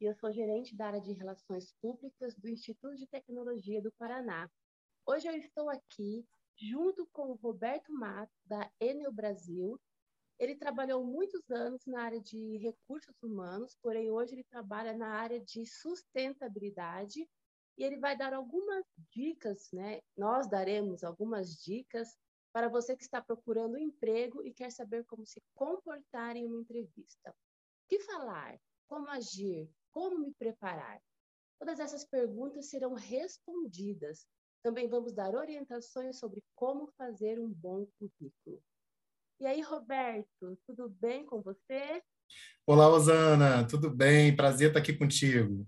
E eu sou gerente da área de Relações Públicas do Instituto de Tecnologia do Paraná. Hoje eu estou aqui junto com o Roberto Matos, da Enel Brasil. Ele trabalhou muitos anos na área de recursos humanos, porém hoje ele trabalha na área de sustentabilidade e ele vai dar algumas dicas, né? Nós daremos algumas dicas para você que está procurando emprego e quer saber como se comportar em uma entrevista que falar? Como agir? Como me preparar? Todas essas perguntas serão respondidas. Também vamos dar orientações sobre como fazer um bom currículo. E aí, Roberto, tudo bem com você? Olá, Osana, tudo bem? Prazer estar aqui contigo.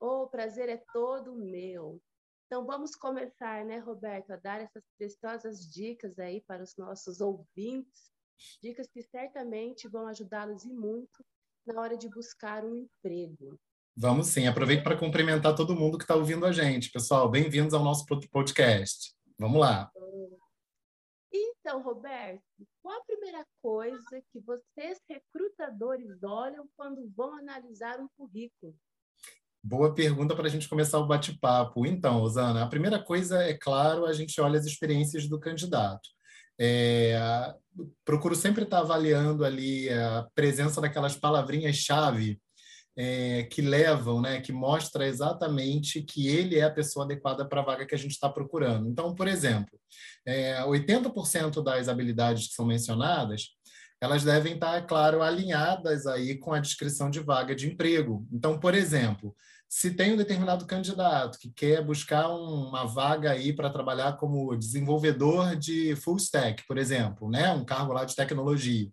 O prazer é todo meu. Então, vamos começar, né, Roberto, a dar essas preciosas dicas aí para os nossos ouvintes Dicas que certamente vão ajudá-los e muito na hora de buscar um emprego. Vamos sim. Aproveito para cumprimentar todo mundo que está ouvindo a gente. Pessoal, bem-vindos ao nosso podcast. Vamos lá. Então, Roberto, qual a primeira coisa que vocês, recrutadores, olham quando vão analisar um currículo? Boa pergunta para a gente começar o bate-papo. Então, Osana, a primeira coisa, é claro, a gente olha as experiências do candidato. É, procuro sempre estar avaliando ali a presença daquelas palavrinhas-chave é, que levam, né, que mostra exatamente que ele é a pessoa adequada para a vaga que a gente está procurando. Então, por exemplo, é, 80% das habilidades que são mencionadas, elas devem estar, claro, alinhadas aí com a descrição de vaga de emprego. Então, por exemplo, se tem um determinado candidato que quer buscar uma vaga aí para trabalhar como desenvolvedor de full stack, por exemplo, né, um cargo lá de tecnologia,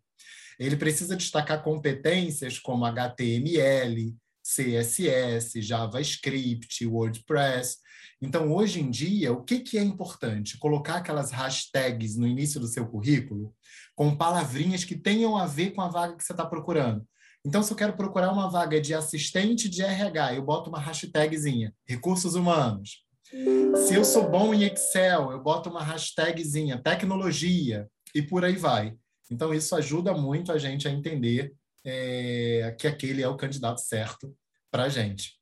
ele precisa destacar competências como HTML, CSS, JavaScript, WordPress. Então, hoje em dia, o que, que é importante? Colocar aquelas hashtags no início do seu currículo com palavrinhas que tenham a ver com a vaga que você está procurando. Então, se eu quero procurar uma vaga de assistente de RH, eu boto uma hashtagzinha, recursos humanos. Se eu sou bom em Excel, eu boto uma hashtagzinha, tecnologia, e por aí vai. Então, isso ajuda muito a gente a entender é, que aquele é o candidato certo para a gente.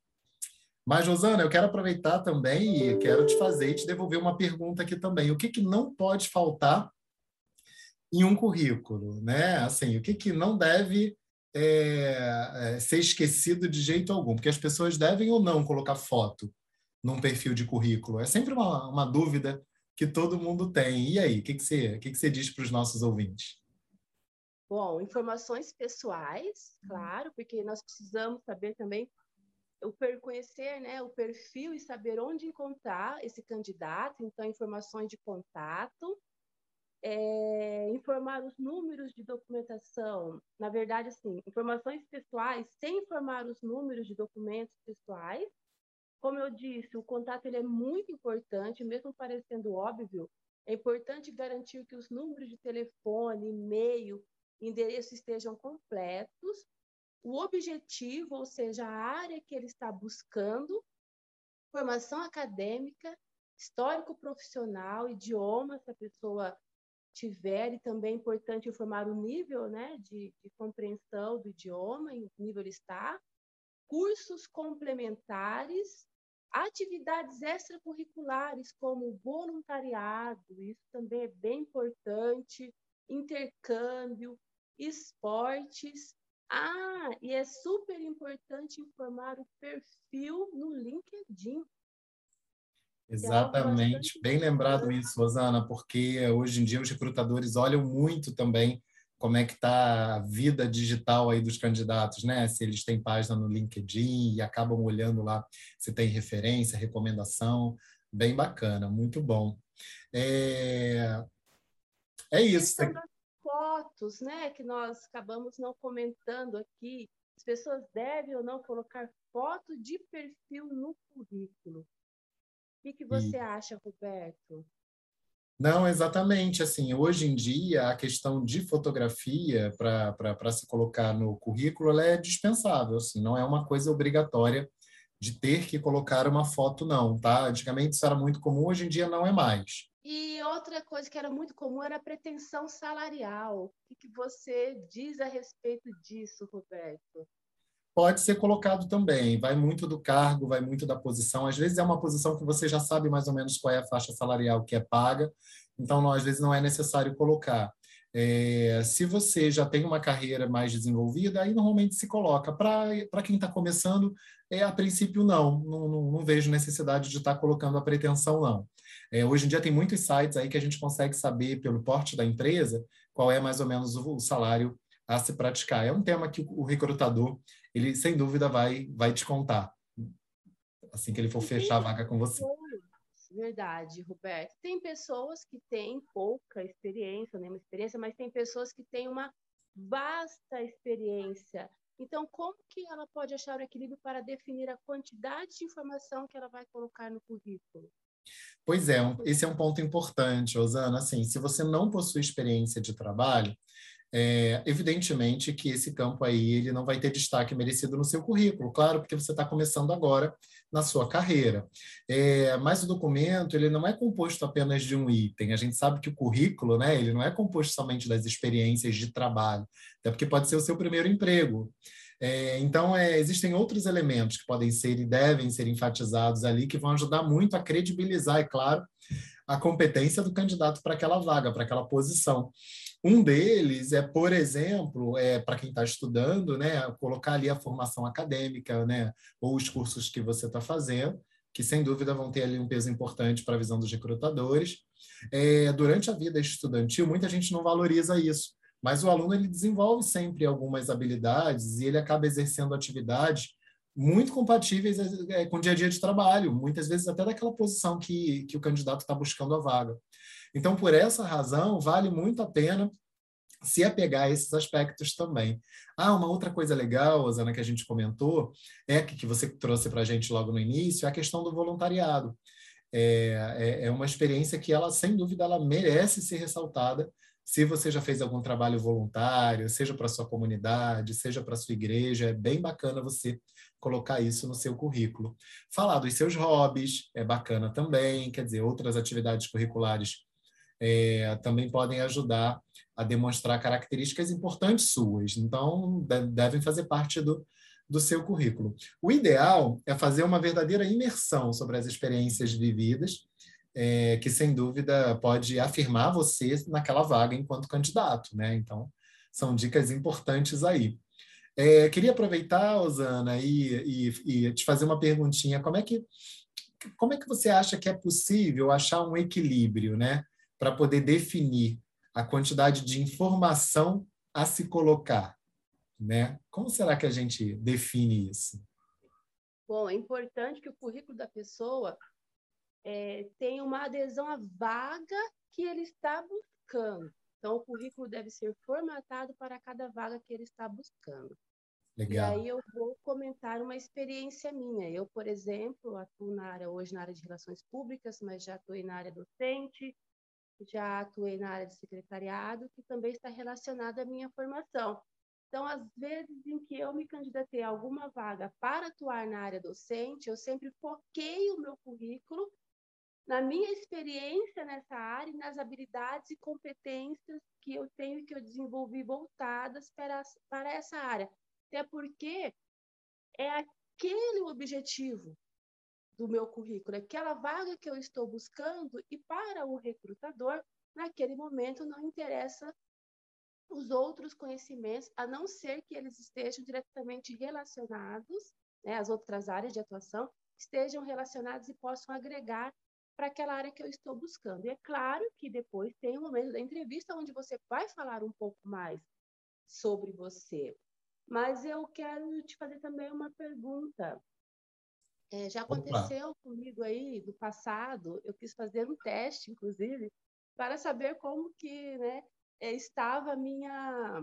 Mas, Rosana, eu quero aproveitar também e quero te fazer e te devolver uma pergunta aqui também. O que, que não pode faltar em um currículo? Né? Assim, o que, que não deve é, é, ser esquecido de jeito algum, porque as pessoas devem ou não colocar foto num perfil de currículo. É sempre uma, uma dúvida que todo mundo tem. E aí, o que, que, você, que, que você diz para os nossos ouvintes? Bom, informações pessoais, claro, porque nós precisamos saber também o conhecer né, o perfil e saber onde encontrar esse candidato, então informações de contato, é, informar os números de documentação, na verdade, assim, informações pessoais, sem informar os números de documentos pessoais. Como eu disse, o contato ele é muito importante, mesmo parecendo óbvio, é importante garantir que os números de telefone, e-mail, endereço estejam completos. O objetivo, ou seja, a área que ele está buscando, formação acadêmica, histórico profissional, idioma, se a pessoa tiver, e também é importante informar o nível né, de, de compreensão do idioma, em que nível ele está, cursos complementares, atividades extracurriculares, como voluntariado, isso também é bem importante, intercâmbio, esportes. Ah, e é super importante informar o perfil no LinkedIn. Exatamente, bem lembrado isso, Rosana, porque hoje em dia os recrutadores olham muito também como é que está a vida digital aí dos candidatos, né? Se eles têm página no LinkedIn e acabam olhando lá se tem referência, recomendação, bem bacana, muito bom. É, é isso. fotos, né? Que nós acabamos não comentando aqui. As pessoas devem ou não colocar foto de perfil no currículo que, que você e... acha, Roberto? Não, exatamente. Assim, hoje em dia, a questão de fotografia para se colocar no currículo é dispensável. Assim, não é uma coisa obrigatória de ter que colocar uma foto, não. Tá? Antigamente isso era muito comum, hoje em dia não é mais. E outra coisa que era muito comum era a pretensão salarial. O que, que você diz a respeito disso, Roberto? Pode ser colocado também, vai muito do cargo, vai muito da posição. Às vezes é uma posição que você já sabe mais ou menos qual é a faixa salarial que é paga, então não, às vezes não é necessário colocar. É, se você já tem uma carreira mais desenvolvida, aí normalmente se coloca. Para quem está começando, é, a princípio, não. Não, não. não, vejo necessidade de estar tá colocando a pretensão, não. É, hoje em dia tem muitos sites aí que a gente consegue saber, pelo porte da empresa, qual é mais ou menos o, o salário a se praticar. É um tema que o, o recrutador, ele sem dúvida vai, vai te contar, assim que ele for fechar a vaga com você. Verdade, Roberto. Tem pessoas que têm pouca experiência, nenhuma experiência, mas tem pessoas que têm uma vasta experiência. Então, como que ela pode achar o equilíbrio para definir a quantidade de informação que ela vai colocar no currículo? Pois é, esse é um ponto importante, Osana. Assim, se você não possui experiência de trabalho, é, evidentemente que esse campo aí ele não vai ter destaque merecido no seu currículo, claro, porque você está começando agora na sua carreira. É, mas o documento ele não é composto apenas de um item. A gente sabe que o currículo, né, ele não é composto somente das experiências de trabalho, até porque pode ser o seu primeiro emprego. É, então, é, existem outros elementos que podem ser e devem ser enfatizados ali, que vão ajudar muito a credibilizar, é claro, a competência do candidato para aquela vaga, para aquela posição. Um deles é, por exemplo, é, para quem está estudando, né, colocar ali a formação acadêmica, né, ou os cursos que você está fazendo, que sem dúvida vão ter ali um peso importante para a visão dos recrutadores. É, durante a vida estudantil, muita gente não valoriza isso, mas o aluno ele desenvolve sempre algumas habilidades e ele acaba exercendo atividades muito compatíveis é, com o dia a dia de trabalho, muitas vezes até daquela posição que, que o candidato está buscando a vaga. Então, por essa razão, vale muito a pena se apegar a esses aspectos também. Ah, uma outra coisa legal, Osana, que a gente comentou, é que, que você trouxe para a gente logo no início, é a questão do voluntariado. É, é, é uma experiência que ela, sem dúvida, ela merece ser ressaltada se você já fez algum trabalho voluntário, seja para sua comunidade, seja para sua igreja, é bem bacana você colocar isso no seu currículo. Falar dos seus hobbies é bacana também, quer dizer, outras atividades curriculares é, também podem ajudar a demonstrar características importantes suas. Então, devem fazer parte do, do seu currículo. O ideal é fazer uma verdadeira imersão sobre as experiências vividas, é, que sem dúvida pode afirmar você naquela vaga enquanto candidato, né? Então, são dicas importantes aí. É, queria aproveitar, Osana, e, e, e te fazer uma perguntinha. Como é que como é que você acha que é possível achar um equilíbrio, né? para poder definir a quantidade de informação a se colocar, né? Como será que a gente define isso? Bom, é importante que o currículo da pessoa é, tenha uma adesão à vaga que ele está buscando. Então, o currículo deve ser formatado para cada vaga que ele está buscando. Legal. E aí eu vou comentar uma experiência minha. Eu, por exemplo, atuo na área hoje na área de relações públicas, mas já atuei na área docente, já atuei na área de secretariado, que também está relacionado à minha formação. Então, às vezes em que eu me candidatei a alguma vaga para atuar na área docente, eu sempre foquei o meu currículo na minha experiência nessa área e nas habilidades e competências que eu tenho que eu desenvolvi voltadas para, para essa área. Até porque é aquele o objetivo do meu currículo, aquela vaga que eu estou buscando, e para o recrutador, naquele momento não interessa os outros conhecimentos, a não ser que eles estejam diretamente relacionados, né, as outras áreas de atuação, estejam relacionados e possam agregar para aquela área que eu estou buscando. E é claro que depois tem o momento da entrevista onde você vai falar um pouco mais sobre você. Mas eu quero te fazer também uma pergunta. É, já aconteceu Opa. comigo aí no passado, eu quis fazer um teste, inclusive, para saber como que né, é, estava a minha,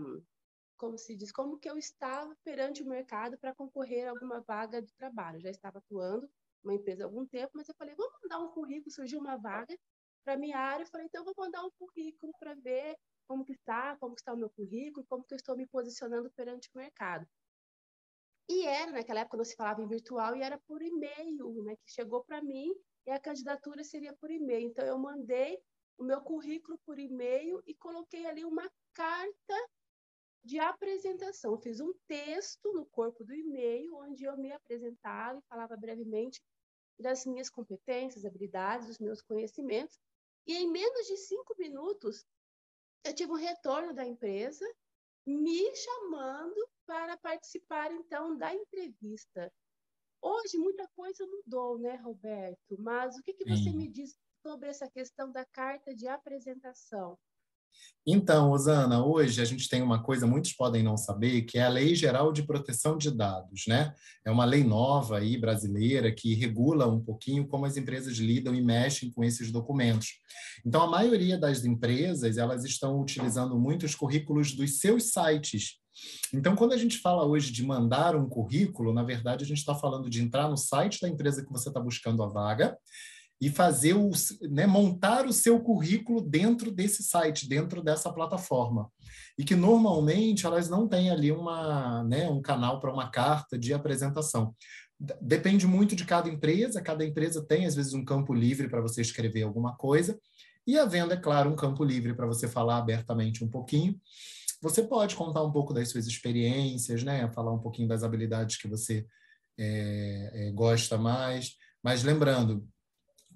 como se diz, como que eu estava perante o mercado para concorrer a alguma vaga de trabalho. Já estava atuando numa empresa há algum tempo, mas eu falei, vamos mandar um currículo, surgiu uma vaga para a minha área, eu falei, então vou mandar um currículo para ver como que está, como que está o meu currículo, como que eu estou me posicionando perante o mercado. E era, naquela época não se falava em virtual, e era por e-mail, né, que chegou para mim, e a candidatura seria por e-mail. Então, eu mandei o meu currículo por e-mail e coloquei ali uma carta de apresentação. fiz um texto no corpo do e-mail onde eu me apresentava e falava brevemente das minhas competências, habilidades, dos meus conhecimentos. E em menos de cinco minutos, eu tive um retorno da empresa me chamando para participar, então, da entrevista. Hoje, muita coisa mudou, né, Roberto? Mas o que, que você me diz sobre essa questão da carta de apresentação? Então, Osana, hoje a gente tem uma coisa, muitos podem não saber, que é a Lei Geral de Proteção de Dados, né? É uma lei nova aí, brasileira, que regula um pouquinho como as empresas lidam e mexem com esses documentos. Então, a maioria das empresas, elas estão utilizando muitos currículos dos seus sites. Então, quando a gente fala hoje de mandar um currículo, na verdade, a gente está falando de entrar no site da empresa que você está buscando a vaga, e fazer o, né, montar o seu currículo dentro desse site, dentro dessa plataforma. E que normalmente elas não têm ali uma, né, um canal para uma carta de apresentação. Depende muito de cada empresa, cada empresa tem às vezes um campo livre para você escrever alguma coisa, e havendo, é claro, um campo livre para você falar abertamente um pouquinho. Você pode contar um pouco das suas experiências, né? falar um pouquinho das habilidades que você é, é, gosta mais. Mas lembrando,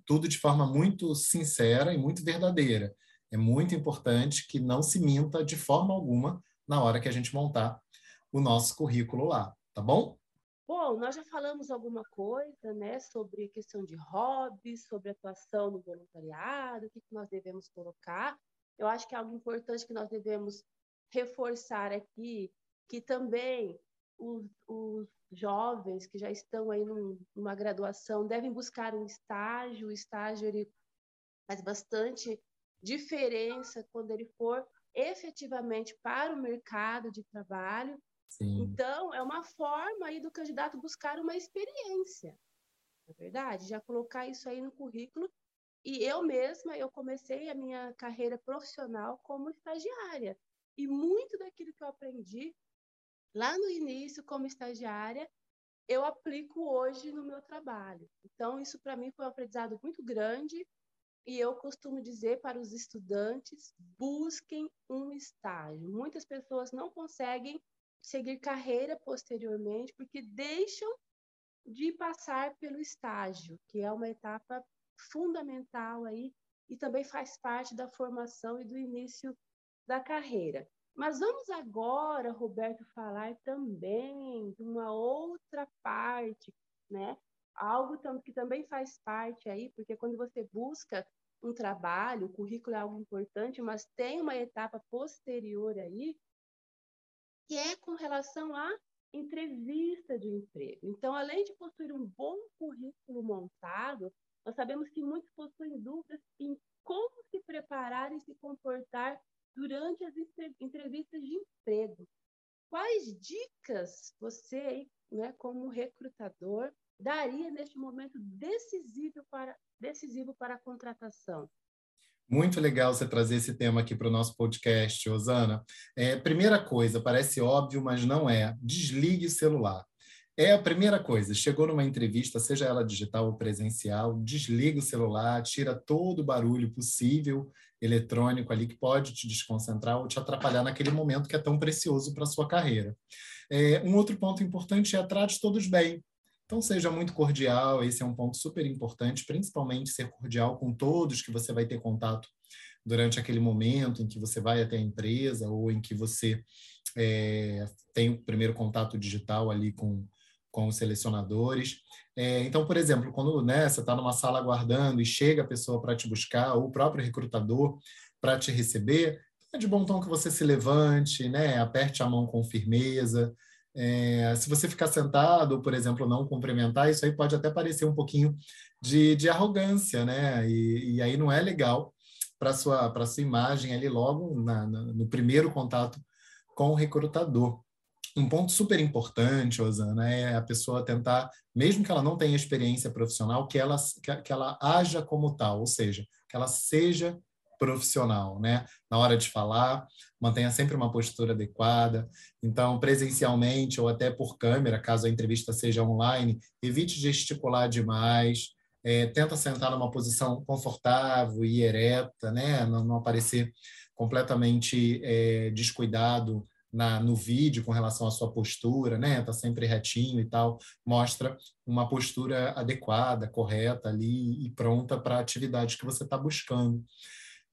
tudo de forma muito sincera e muito verdadeira. É muito importante que não se minta de forma alguma na hora que a gente montar o nosso currículo lá, tá bom? Bom, nós já falamos alguma coisa, né, sobre questão de hobbies, sobre atuação no voluntariado, o que, que nós devemos colocar. Eu acho que é algo importante que nós devemos reforçar aqui, que também os, os jovens que já estão aí num, numa graduação devem buscar um estágio. O estágio ele faz bastante diferença quando ele for efetivamente para o mercado de trabalho. Sim. Então, é uma forma aí do candidato buscar uma experiência, na é verdade, já colocar isso aí no currículo. E eu mesma, eu comecei a minha carreira profissional como estagiária. E muito daquilo que eu aprendi lá no início, como estagiária, eu aplico hoje no meu trabalho. Então, isso para mim foi um aprendizado muito grande e eu costumo dizer para os estudantes: busquem um estágio. Muitas pessoas não conseguem seguir carreira posteriormente porque deixam de passar pelo estágio, que é uma etapa fundamental aí e também faz parte da formação e do início da carreira. Mas vamos agora, Roberto, falar também de uma outra parte, né? Algo que também faz parte aí, porque quando você busca um trabalho, o currículo é algo importante, mas tem uma etapa posterior aí, que é com relação à entrevista de emprego. Então, além de possuir um bom currículo montado, nós sabemos que muitos possuem dúvidas em como se preparar e se comportar durante as entrevistas de emprego. Quais dicas você, né, como recrutador, daria neste momento decisivo para, decisivo para a contratação? Muito legal você trazer esse tema aqui para o nosso podcast, Osana. É, primeira coisa, parece óbvio, mas não é. Desligue o celular. É a primeira coisa. Chegou numa entrevista, seja ela digital ou presencial, desliga o celular, tira todo o barulho possível eletrônico ali que pode te desconcentrar ou te atrapalhar naquele momento que é tão precioso para a sua carreira. É, um outro ponto importante é trate todos bem. Então, seja muito cordial, esse é um ponto super importante, principalmente ser cordial com todos que você vai ter contato durante aquele momento em que você vai até a empresa ou em que você é, tem o primeiro contato digital ali com, com os selecionadores. É, então, por exemplo, quando né, você está numa sala aguardando e chega a pessoa para te buscar, ou o próprio recrutador para te receber, é de bom tom que você se levante, né, aperte a mão com firmeza. É, se você ficar sentado, por exemplo, não cumprimentar, isso aí pode até parecer um pouquinho de, de arrogância, né? E, e aí não é legal para sua para sua imagem ali logo na, na, no primeiro contato com o recrutador um ponto super importante, Osana, é a pessoa tentar, mesmo que ela não tenha experiência profissional, que ela, que ela haja como tal, ou seja, que ela seja profissional, né? Na hora de falar, mantenha sempre uma postura adequada. Então, presencialmente ou até por câmera, caso a entrevista seja online, evite gesticular demais. é, tenta sentar numa posição confortável e ereta, né? não, não aparecer completamente é, descuidado na, no vídeo com relação à sua postura, né? Tá sempre retinho e tal, mostra uma postura adequada, correta ali e pronta para a atividade que você está buscando.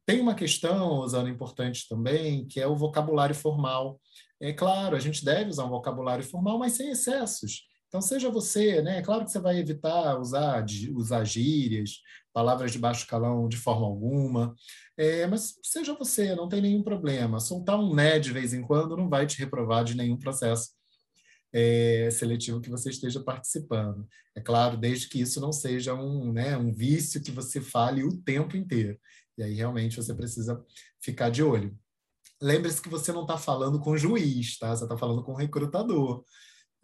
Tem uma questão, usando importante também, que é o vocabulário formal. É claro, a gente deve usar um vocabulário formal, mas sem excessos. Então, seja você, né? É claro que você vai evitar usar, usar gírias, palavras de baixo calão de forma alguma, é, mas seja você, não tem nenhum problema. Soltar um né de vez em quando não vai te reprovar de nenhum processo é, seletivo que você esteja participando. É claro, desde que isso não seja um, né, um vício que você fale o tempo inteiro. E aí realmente você precisa ficar de olho. Lembre-se que você não está falando com o juiz, tá? Você está falando com o recrutador.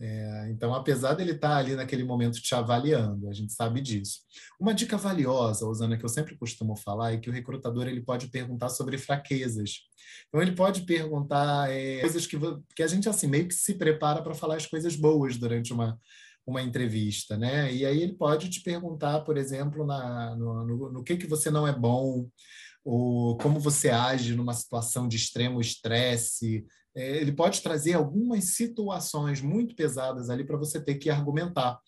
É, então, apesar dele estar tá ali naquele momento te avaliando, a gente sabe disso. Uma dica valiosa, Osana, que eu sempre costumo falar, é que o recrutador ele pode perguntar sobre fraquezas. Então, ele pode perguntar é, coisas que, que a gente assim meio que se prepara para falar as coisas boas durante uma, uma entrevista, né? E aí ele pode te perguntar, por exemplo, na, no, no, no que, que você não é bom, ou como você age numa situação de extremo estresse, é, ele pode trazer algumas situações muito pesadas ali para você ter que argumentar.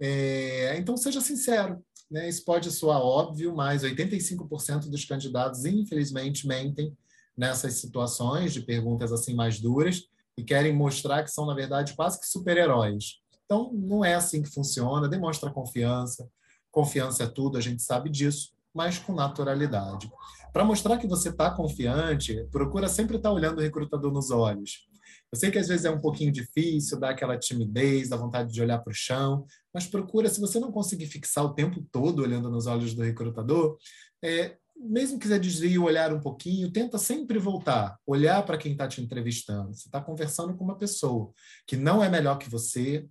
É, então, seja sincero. Né? Isso pode soar óbvio, mas 85% dos candidatos, infelizmente, mentem nessas situações de perguntas assim mais duras e querem mostrar que são, na verdade, quase que super-heróis. Então, não é assim que funciona. Demonstra confiança. Confiança é tudo, a gente sabe disso, mas com naturalidade. Para mostrar que você está confiante, procura sempre estar tá olhando o recrutador nos olhos. Eu sei que às vezes é um pouquinho difícil, dá aquela timidez, dá vontade de olhar para o chão, mas procura, se você não conseguir fixar o tempo todo olhando nos olhos do recrutador, é, mesmo você desvie o olhar um pouquinho, tenta sempre voltar, olhar para quem está te entrevistando. Você está conversando com uma pessoa que não é melhor que você,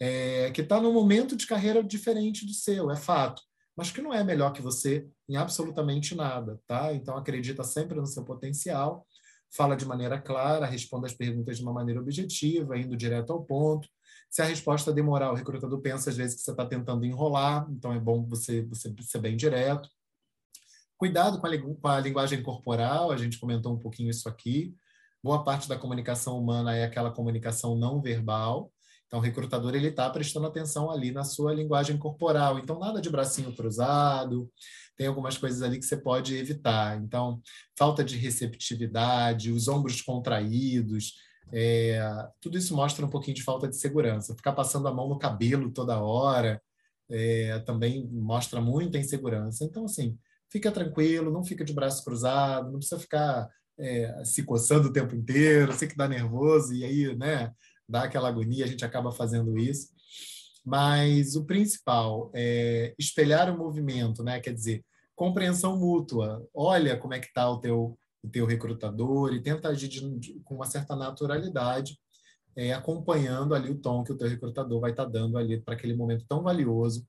é, que está num momento de carreira diferente do seu, é fato mas que não é melhor que você em absolutamente nada, tá? Então acredita sempre no seu potencial, fala de maneira clara, responda as perguntas de uma maneira objetiva, indo direto ao ponto. Se a resposta demorar, o recrutador pensa às vezes que você está tentando enrolar, então é bom você, você ser bem direto. Cuidado com a, com a linguagem corporal, a gente comentou um pouquinho isso aqui. Boa parte da comunicação humana é aquela comunicação não verbal. Então, o recrutador ele está prestando atenção ali na sua linguagem corporal. Então, nada de bracinho cruzado. Tem algumas coisas ali que você pode evitar. Então, falta de receptividade, os ombros contraídos, é, tudo isso mostra um pouquinho de falta de segurança. Ficar passando a mão no cabelo toda hora é, também mostra muita insegurança. Então, assim, fica tranquilo, não fica de braço cruzado, não precisa ficar é, se coçando o tempo inteiro, sei que dá nervoso e aí, né, dá aquela agonia, a gente acaba fazendo isso. Mas o principal é espelhar o movimento, né? Quer dizer, compreensão mútua. Olha como é que está o teu, o teu recrutador e tenta agir de, de, com uma certa naturalidade, é, acompanhando ali o tom que o teu recrutador vai estar tá dando ali para aquele momento tão valioso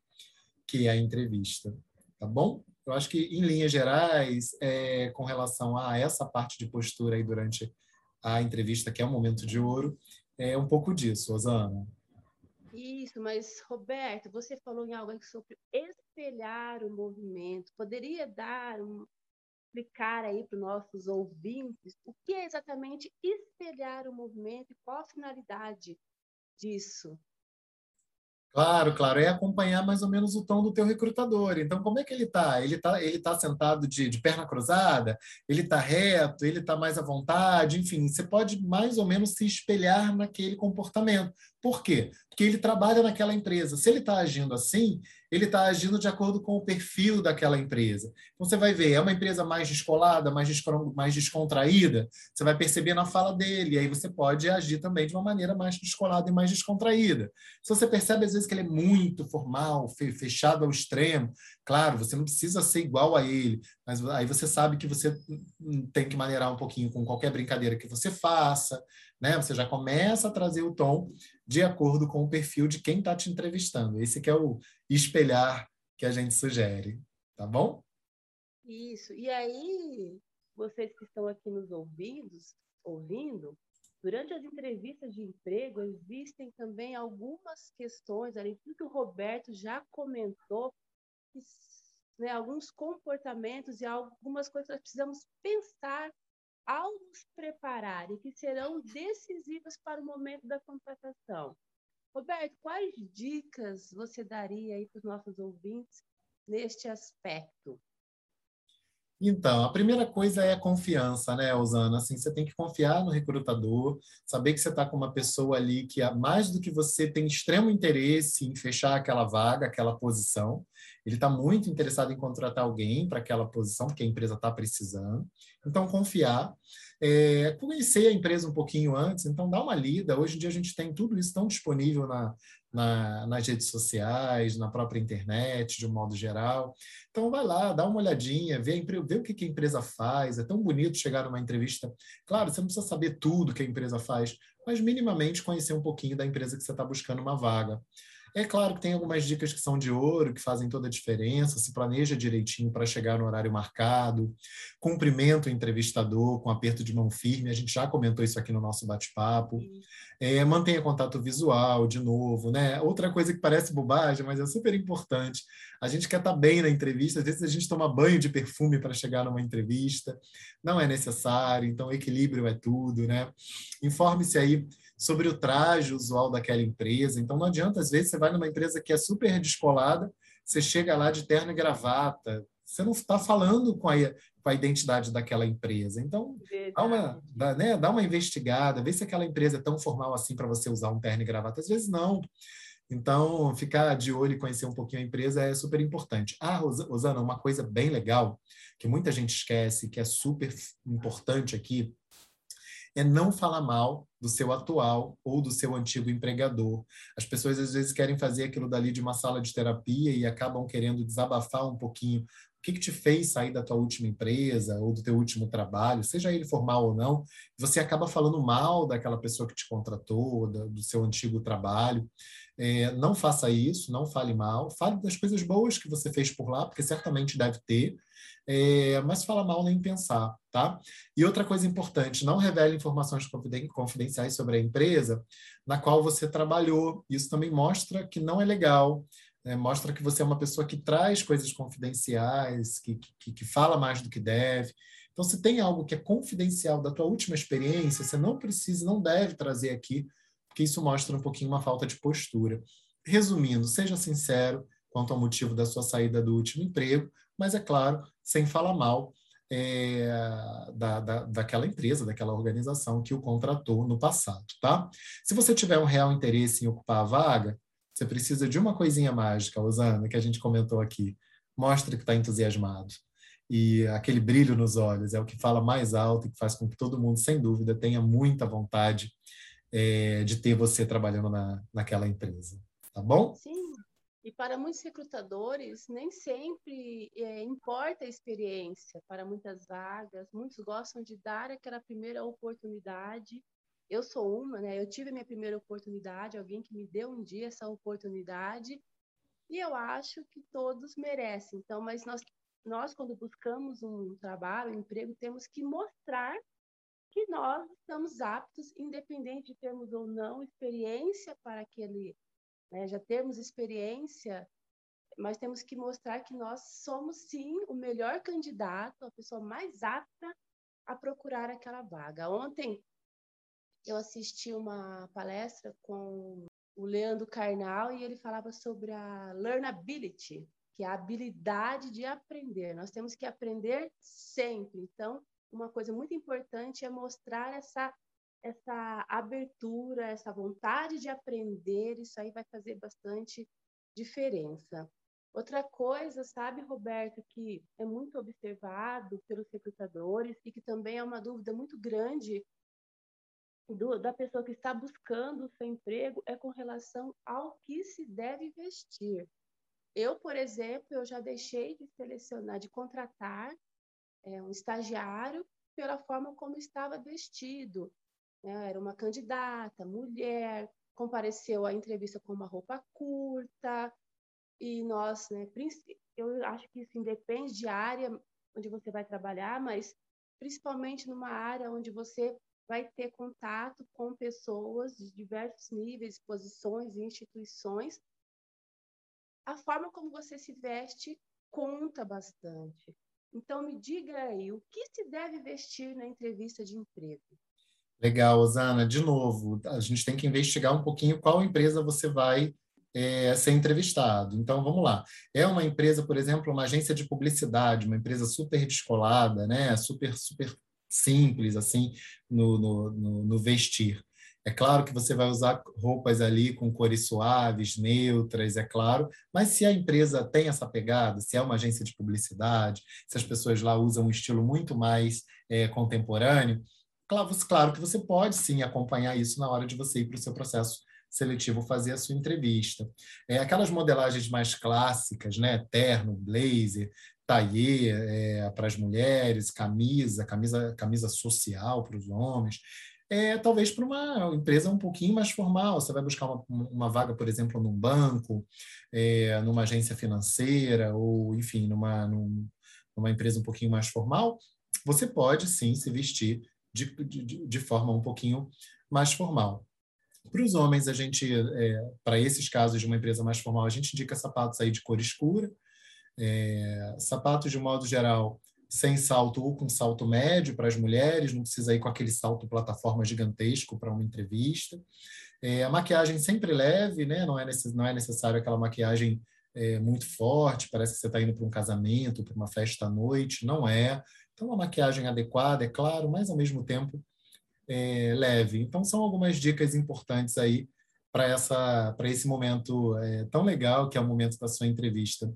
que é a entrevista. Tá bom? Eu acho que, em linhas gerais, é, com relação a essa parte de postura aí durante a entrevista, que é um momento de ouro, é um pouco disso, Osana. Isso, mas Roberto, você falou em algo sobre espelhar o movimento. Poderia dar explicar aí para os nossos ouvintes o que é exatamente espelhar o movimento e qual a finalidade disso? Claro, claro, é acompanhar mais ou menos o tom do teu recrutador. Então, como é que ele está? Ele está ele tá sentado de, de perna cruzada? Ele está reto? Ele está mais à vontade? Enfim, você pode mais ou menos se espelhar naquele comportamento. Por quê? Porque ele trabalha naquela empresa. Se ele está agindo assim, ele está agindo de acordo com o perfil daquela empresa. Então, você vai ver, é uma empresa mais descolada, mais, mais descontraída, você vai perceber na fala dele, e aí você pode agir também de uma maneira mais descolada e mais descontraída. Se você percebe, às vezes, que ele é muito formal, fechado ao extremo, claro, você não precisa ser igual a ele, mas aí você sabe que você tem que maneirar um pouquinho com qualquer brincadeira que você faça, né? Você já começa a trazer o tom de acordo com o perfil de quem está te entrevistando. Esse que é o espelhar que a gente sugere, tá bom? Isso. E aí, vocês que estão aqui nos ouvindo, ouvindo, durante as entrevistas de emprego existem também algumas questões, além do que o Roberto já comentou, né, alguns comportamentos e algumas coisas que nós precisamos pensar ao nos preparar e que serão decisivas para o momento da contratação. Roberto, quais dicas você daria aí para os nossos ouvintes neste aspecto? Então, a primeira coisa é a confiança, né, Osana? Assim, você tem que confiar no recrutador, saber que você está com uma pessoa ali que, mais do que você, tem extremo interesse em fechar aquela vaga, aquela posição. Ele está muito interessado em contratar alguém para aquela posição, porque a empresa está precisando. Então, confiar. É, conhecer a empresa um pouquinho antes, então dá uma lida. Hoje em dia a gente tem tudo isso tão disponível na, na, nas redes sociais, na própria internet, de um modo geral. Então, vai lá, dá uma olhadinha, vê, vê o que, que a empresa faz. É tão bonito chegar numa entrevista. Claro, você não precisa saber tudo que a empresa faz, mas minimamente conhecer um pouquinho da empresa que você está buscando uma vaga. É claro que tem algumas dicas que são de ouro, que fazem toda a diferença. Se planeja direitinho para chegar no horário marcado, cumprimenta o entrevistador com aperto de mão firme. A gente já comentou isso aqui no nosso bate-papo. É, mantenha contato visual, de novo, né? Outra coisa que parece bobagem, mas é super importante. A gente quer estar tá bem na entrevista. Às vezes a gente toma banho de perfume para chegar numa entrevista. Não é necessário. Então, equilíbrio é tudo, né? Informe-se aí sobre o traje usual daquela empresa. Então, não adianta, às vezes, você vai numa empresa que é super descolada, você chega lá de terno e gravata, você não está falando com a, com a identidade daquela empresa. Então, dá uma, dá, né, dá uma investigada, vê se aquela empresa é tão formal assim para você usar um terno e gravata. Às vezes, não. Então, ficar de olho e conhecer um pouquinho a empresa é super importante. Ah, Rosana, uma coisa bem legal, que muita gente esquece, que é super importante aqui, é não falar mal do seu atual ou do seu antigo empregador. As pessoas às vezes querem fazer aquilo dali de uma sala de terapia e acabam querendo desabafar um pouquinho o que, que, te fez sair da tua última empresa ou do teu último trabalho, seja ele formal ou não, você acaba falando mal daquela pessoa que te contratou, do, do seu antigo trabalho. É, não faça isso, não fale mal, fale das coisas boas que você fez por lá, porque certamente deve ter, é, mas fala mal nem pensar, tá? E outra coisa importante, não revele informações confidenciais sobre a empresa na qual você trabalhou. Isso também mostra que não é legal, né? mostra que você é uma pessoa que traz coisas confidenciais, que, que, que fala mais do que deve. Então, se tem algo que é confidencial da tua última experiência, você não precisa, não deve trazer aqui porque isso mostra um pouquinho uma falta de postura. Resumindo, seja sincero quanto ao motivo da sua saída do último emprego, mas é claro, sem falar mal é, da, da, daquela empresa, daquela organização que o contratou no passado, tá? Se você tiver um real interesse em ocupar a vaga, você precisa de uma coisinha mágica, Osana, que a gente comentou aqui. Mostre que está entusiasmado. E aquele brilho nos olhos é o que fala mais alto e que faz com que todo mundo, sem dúvida, tenha muita vontade é, de ter você trabalhando na, naquela empresa. Tá bom? Sim. E para muitos recrutadores, nem sempre é, importa a experiência para muitas vagas. Muitos gostam de dar aquela primeira oportunidade. Eu sou uma, né? Eu tive a minha primeira oportunidade, alguém que me deu um dia essa oportunidade. E eu acho que todos merecem. Então, mas nós, nós quando buscamos um trabalho, um emprego, temos que mostrar que nós estamos aptos, independente de termos ou não experiência para aquele, né, já termos experiência, mas temos que mostrar que nós somos sim o melhor candidato, a pessoa mais apta a procurar aquela vaga. Ontem eu assisti uma palestra com o Leandro Carnal e ele falava sobre a learnability, que é a habilidade de aprender. Nós temos que aprender sempre. Então, uma coisa muito importante é mostrar essa essa abertura, essa vontade de aprender, isso aí vai fazer bastante diferença. Outra coisa, sabe, Roberto, que é muito observado pelos recrutadores e que também é uma dúvida muito grande do, da pessoa que está buscando o seu emprego é com relação ao que se deve vestir. Eu, por exemplo, eu já deixei de selecionar, de contratar é, um estagiário pela forma como estava vestido. Né? Era uma candidata, mulher, compareceu à entrevista com uma roupa curta, e nós, né, eu acho que isso independe de área onde você vai trabalhar, mas principalmente numa área onde você vai ter contato com pessoas de diversos níveis, posições e instituições, a forma como você se veste conta bastante. Então, me diga aí, o que se deve vestir na entrevista de emprego? Legal, Osana. De novo, a gente tem que investigar um pouquinho qual empresa você vai é, ser entrevistado. Então, vamos lá. É uma empresa, por exemplo, uma agência de publicidade, uma empresa super descolada, né? super, super simples, assim, no, no, no, no vestir. É claro que você vai usar roupas ali com cores suaves, neutras, é claro, mas se a empresa tem essa pegada, se é uma agência de publicidade, se as pessoas lá usam um estilo muito mais é, contemporâneo, claro, claro que você pode sim acompanhar isso na hora de você ir para o seu processo seletivo fazer a sua entrevista. É, aquelas modelagens mais clássicas, né? terno, blazer, taillé é, para as mulheres, camisa, camisa, camisa social para os homens, é, talvez para uma empresa um pouquinho mais formal. Você vai buscar uma, uma vaga, por exemplo, num banco, é, numa agência financeira, ou, enfim, numa, num, numa empresa um pouquinho mais formal, você pode sim se vestir de, de, de forma um pouquinho mais formal. Para os homens, a gente, é, para esses casos de uma empresa mais formal, a gente indica sapatos aí de cor escura, é, sapatos de modo geral sem salto ou com salto médio para as mulheres, não precisa ir com aquele salto plataforma gigantesco para uma entrevista. É, a maquiagem sempre leve, né? não, é necess, não é necessário aquela maquiagem é, muito forte, parece que você está indo para um casamento, para uma festa à noite, não é. Então, uma maquiagem adequada, é claro, mas ao mesmo tempo é, leve. Então, são algumas dicas importantes aí para esse momento é, tão legal que é o momento da sua entrevista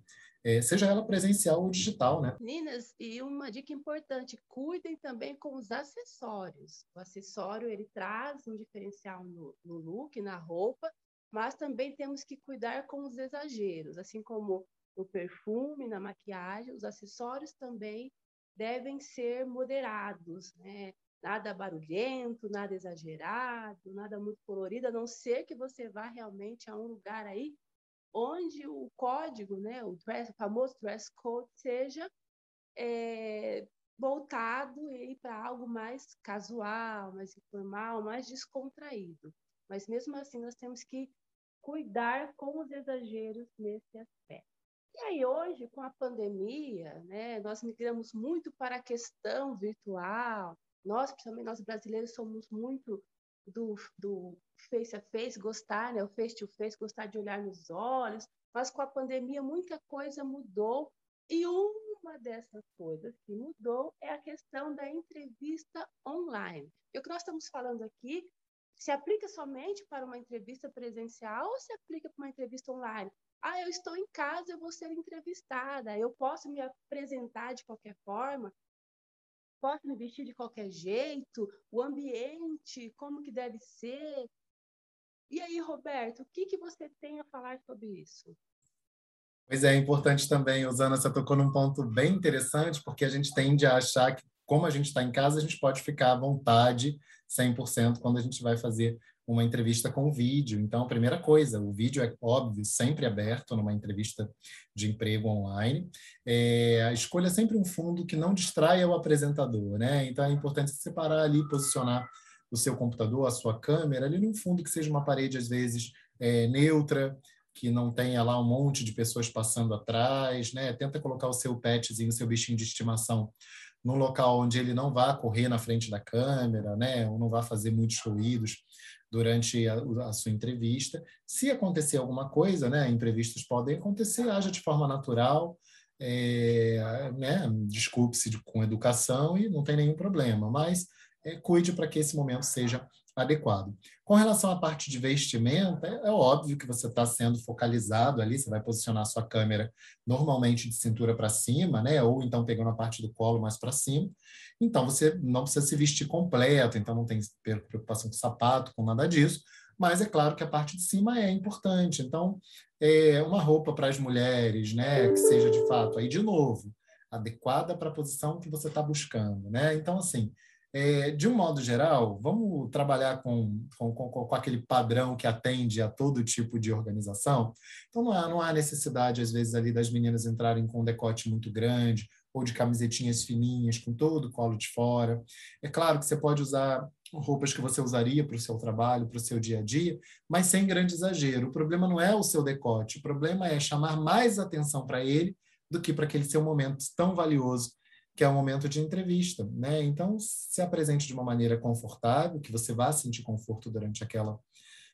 é, seja ela presencial ou digital, né? Meninas, e uma dica importante, cuidem também com os acessórios. O acessório, ele traz um diferencial no, no look, na roupa, mas também temos que cuidar com os exageros, assim como no perfume, na maquiagem, os acessórios também devem ser moderados, né? Nada barulhento, nada exagerado, nada muito colorido, a não ser que você vá realmente a um lugar aí onde o código, né, o, dress, o famoso dress code, seja é, voltado para algo mais casual, mais informal, mais descontraído. Mas mesmo assim, nós temos que cuidar com os exageros nesse aspecto. E aí, hoje, com a pandemia, né, nós migramos muito para a questão virtual. Nós, principalmente nós brasileiros, somos muito do, do face a face, gostar, né, o face to face, gostar de olhar nos olhos, mas com a pandemia muita coisa mudou e uma dessas coisas que mudou é a questão da entrevista online. E o que nós estamos falando aqui se aplica somente para uma entrevista presencial ou se aplica para uma entrevista online? Ah, eu estou em casa, eu vou ser entrevistada, eu posso me apresentar de qualquer forma, posso me vestir de qualquer jeito, o ambiente, como que deve ser. E aí, Roberto, o que, que você tem a falar sobre isso? Pois é, é importante também, Usana, você tocou num ponto bem interessante, porque a gente tende a achar que, como a gente está em casa, a gente pode ficar à vontade 100% quando a gente vai fazer uma entrevista com vídeo. Então, a primeira coisa, o vídeo é óbvio, sempre aberto numa entrevista de emprego online. É, escolha é sempre um fundo que não distraia o apresentador, né? Então, é importante separar ali, posicionar o seu computador, a sua câmera, ali num fundo que seja uma parede, às vezes, é, neutra, que não tenha lá um monte de pessoas passando atrás, né? Tenta colocar o seu petzinho, o seu bichinho de estimação num local onde ele não vá correr na frente da câmera, né? Ou não vá fazer muitos ruídos durante a, a, sua entrevista. Se acontecer alguma coisa, né, imprevistos podem acontecer, haja de forma natural, é, né, desculpe-se com educação e não tem nenhum problema, mas é, cuide para que esse momento seja adequado. Com relação à parte de vestimenta, é, é óbvio que você está sendo focalizado ali, você vai posicionar a sua câmera normalmente de cintura para cima, né? ou então pegando a parte do colo mais para cima. Então, você não precisa se vestir completo, então não tem preocupação com sapato, com nada disso, mas é claro que a parte de cima é importante. Então, é uma roupa para as mulheres, né? que seja de fato, aí de novo, adequada para a posição que você está buscando. Né? Então, assim, é, de um modo geral, vamos trabalhar com, com, com, com, aquele padrão que atende a todo tipo de organização. Então, não há, não há necessidade, às vezes, ali das meninas entrarem com um decote muito grande ou de camisetinhas fininhas com todo o colo de fora. É claro que você pode usar roupas que você usaria para o seu trabalho, para o seu dia a dia, mas sem grande exagero. O problema não é o seu decote, o problema é chamar mais atenção para ele do que para aquele seu momento tão valioso que é o momento de entrevista, né? Então, se apresente de uma maneira confortável, que você vá sentir conforto durante aquela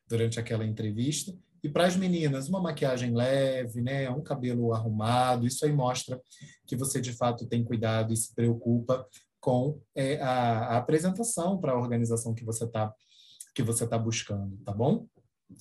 durante aquela entrevista. E para as meninas, uma maquiagem leve, né, um cabelo arrumado, isso aí mostra que você de fato tem cuidado e se preocupa com é, a, a, apresentação para a organização que você está que você tá buscando, tá bom?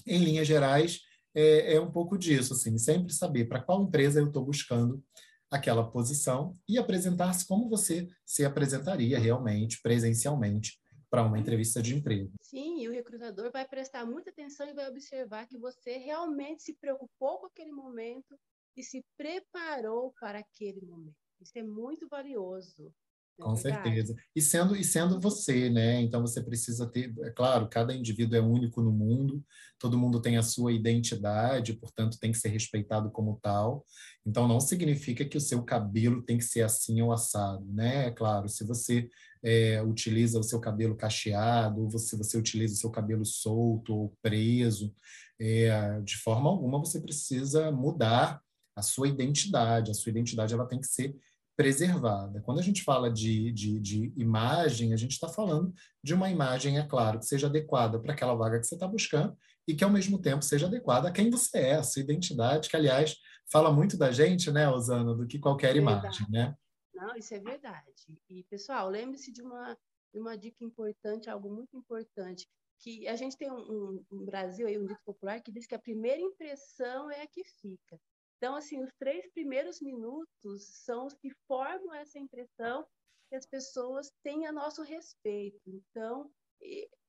Em linhas gerais, é, é um pouco disso, assim, sempre saber para qual empresa eu estou buscando aquela posição e apresentar-se como você se apresentaria realmente, presencialmente, para uma entrevista de emprego. Sim, e o recrutador vai prestar muita atenção e vai observar que você realmente se preocupou com aquele momento e se preparou para aquele momento. Isso é muito valioso. É Com certeza. E sendo, e sendo você, né? Então você precisa ter, é claro, cada indivíduo é único no mundo, todo mundo tem a sua identidade, portanto tem que ser respeitado como tal. Então não significa que o seu cabelo tem que ser assim ou assado, né? É claro, se você é, utiliza o seu cabelo cacheado, ou se você utiliza o seu cabelo solto ou preso, é, de forma alguma você precisa mudar a sua identidade. A sua identidade ela tem que ser preservada. Quando a gente fala de, de, de imagem, a gente está falando de uma imagem, é claro, que seja adequada para aquela vaga que você está buscando e que, ao mesmo tempo, seja adequada a quem você é, a sua identidade, que, aliás, fala muito da gente, né, Osana, do que qualquer imagem, né? Não, isso é verdade. E, pessoal, lembre-se de uma, de uma dica importante, algo muito importante, que a gente tem um, um, um Brasil aí, um dito popular, que diz que a primeira impressão é a que fica. Então, assim, os três primeiros minutos são os que formam essa impressão que as pessoas têm a nosso respeito. Então,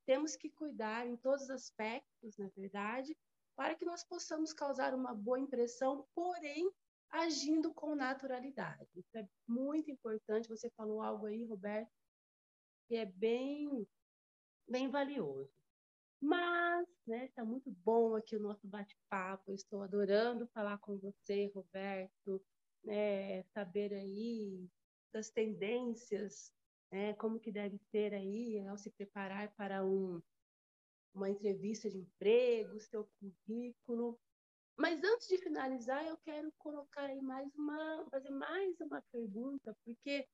temos que cuidar em todos os aspectos, na verdade, para que nós possamos causar uma boa impressão, porém agindo com naturalidade. Isso é muito importante. Você falou algo aí, Roberto, que é bem, bem valioso. Mas, né, está muito bom aqui o nosso bate-papo. Estou adorando falar com você, Roberto, né, saber aí das tendências, né, como que deve ser aí ao se preparar para um, uma entrevista de emprego, seu currículo. Mas antes de finalizar, eu quero colocar aí mais uma, fazer mais uma pergunta, porque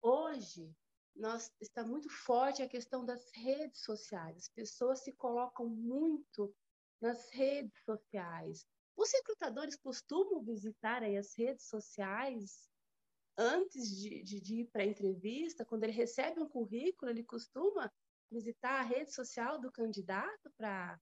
hoje nós, está muito forte a questão das redes sociais. As pessoas se colocam muito nas redes sociais. Os recrutadores costumam visitar aí as redes sociais antes de, de, de ir para a entrevista? Quando ele recebe um currículo, ele costuma visitar a rede social do candidato para.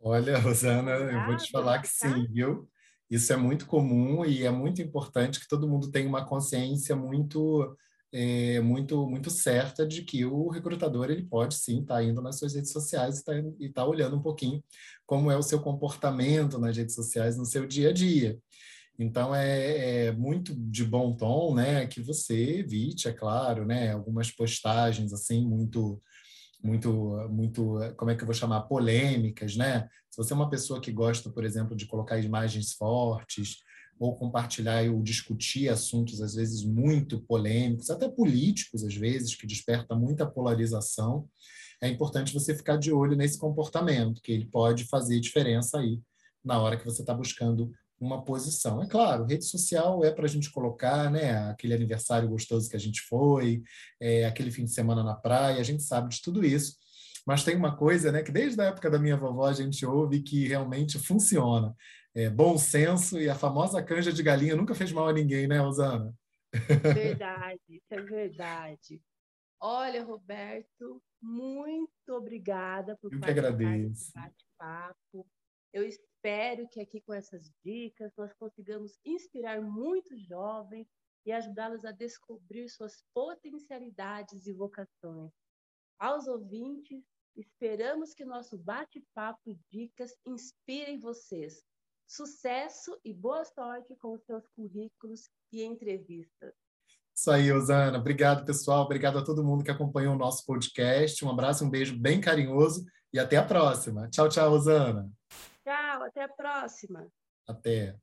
Olha, Rosana, eu vou te falar que sim, viu? Isso é muito comum e é muito importante que todo mundo tenha uma consciência muito é, muito muito certa de que o recrutador ele pode sim estar tá indo nas suas redes sociais e está tá olhando um pouquinho como é o seu comportamento nas redes sociais no seu dia a dia. Então é, é, muito de bom tom, né, que você evite, é claro, né, algumas postagens assim muito muito muito como é que eu vou chamar polêmicas, né? Se você é uma pessoa que gosta, por exemplo, de colocar imagens fortes, ou compartilhar ou discutir assuntos, às vezes, muito polêmicos, até políticos, às vezes, que desperta muita polarização, é importante você ficar de olho nesse comportamento, que ele pode fazer diferença aí na hora que você está buscando uma posição. É claro, rede social é para a gente colocar né, aquele aniversário gostoso que a gente foi, é, aquele fim de semana na praia, a gente sabe de tudo isso, mas tem uma coisa né, que desde a época da minha vovó a gente ouve que realmente funciona, é, bom senso e a famosa canja de galinha nunca fez mal a ninguém, né, Rosana? Verdade, isso é verdade. Olha, Roberto, muito obrigada por Eu que agradeço. bate-papo. Eu espero que aqui com essas dicas nós consigamos inspirar muitos jovens e ajudá-los a descobrir suas potencialidades e vocações. Aos ouvintes, esperamos que nosso bate-papo e dicas inspirem vocês Sucesso e boa sorte com os seus currículos e entrevistas. Isso aí, Osana. Obrigado, pessoal. Obrigado a todo mundo que acompanhou o nosso podcast. Um abraço, um beijo bem carinhoso e até a próxima. Tchau, tchau, Osana. Tchau, até a próxima. Até.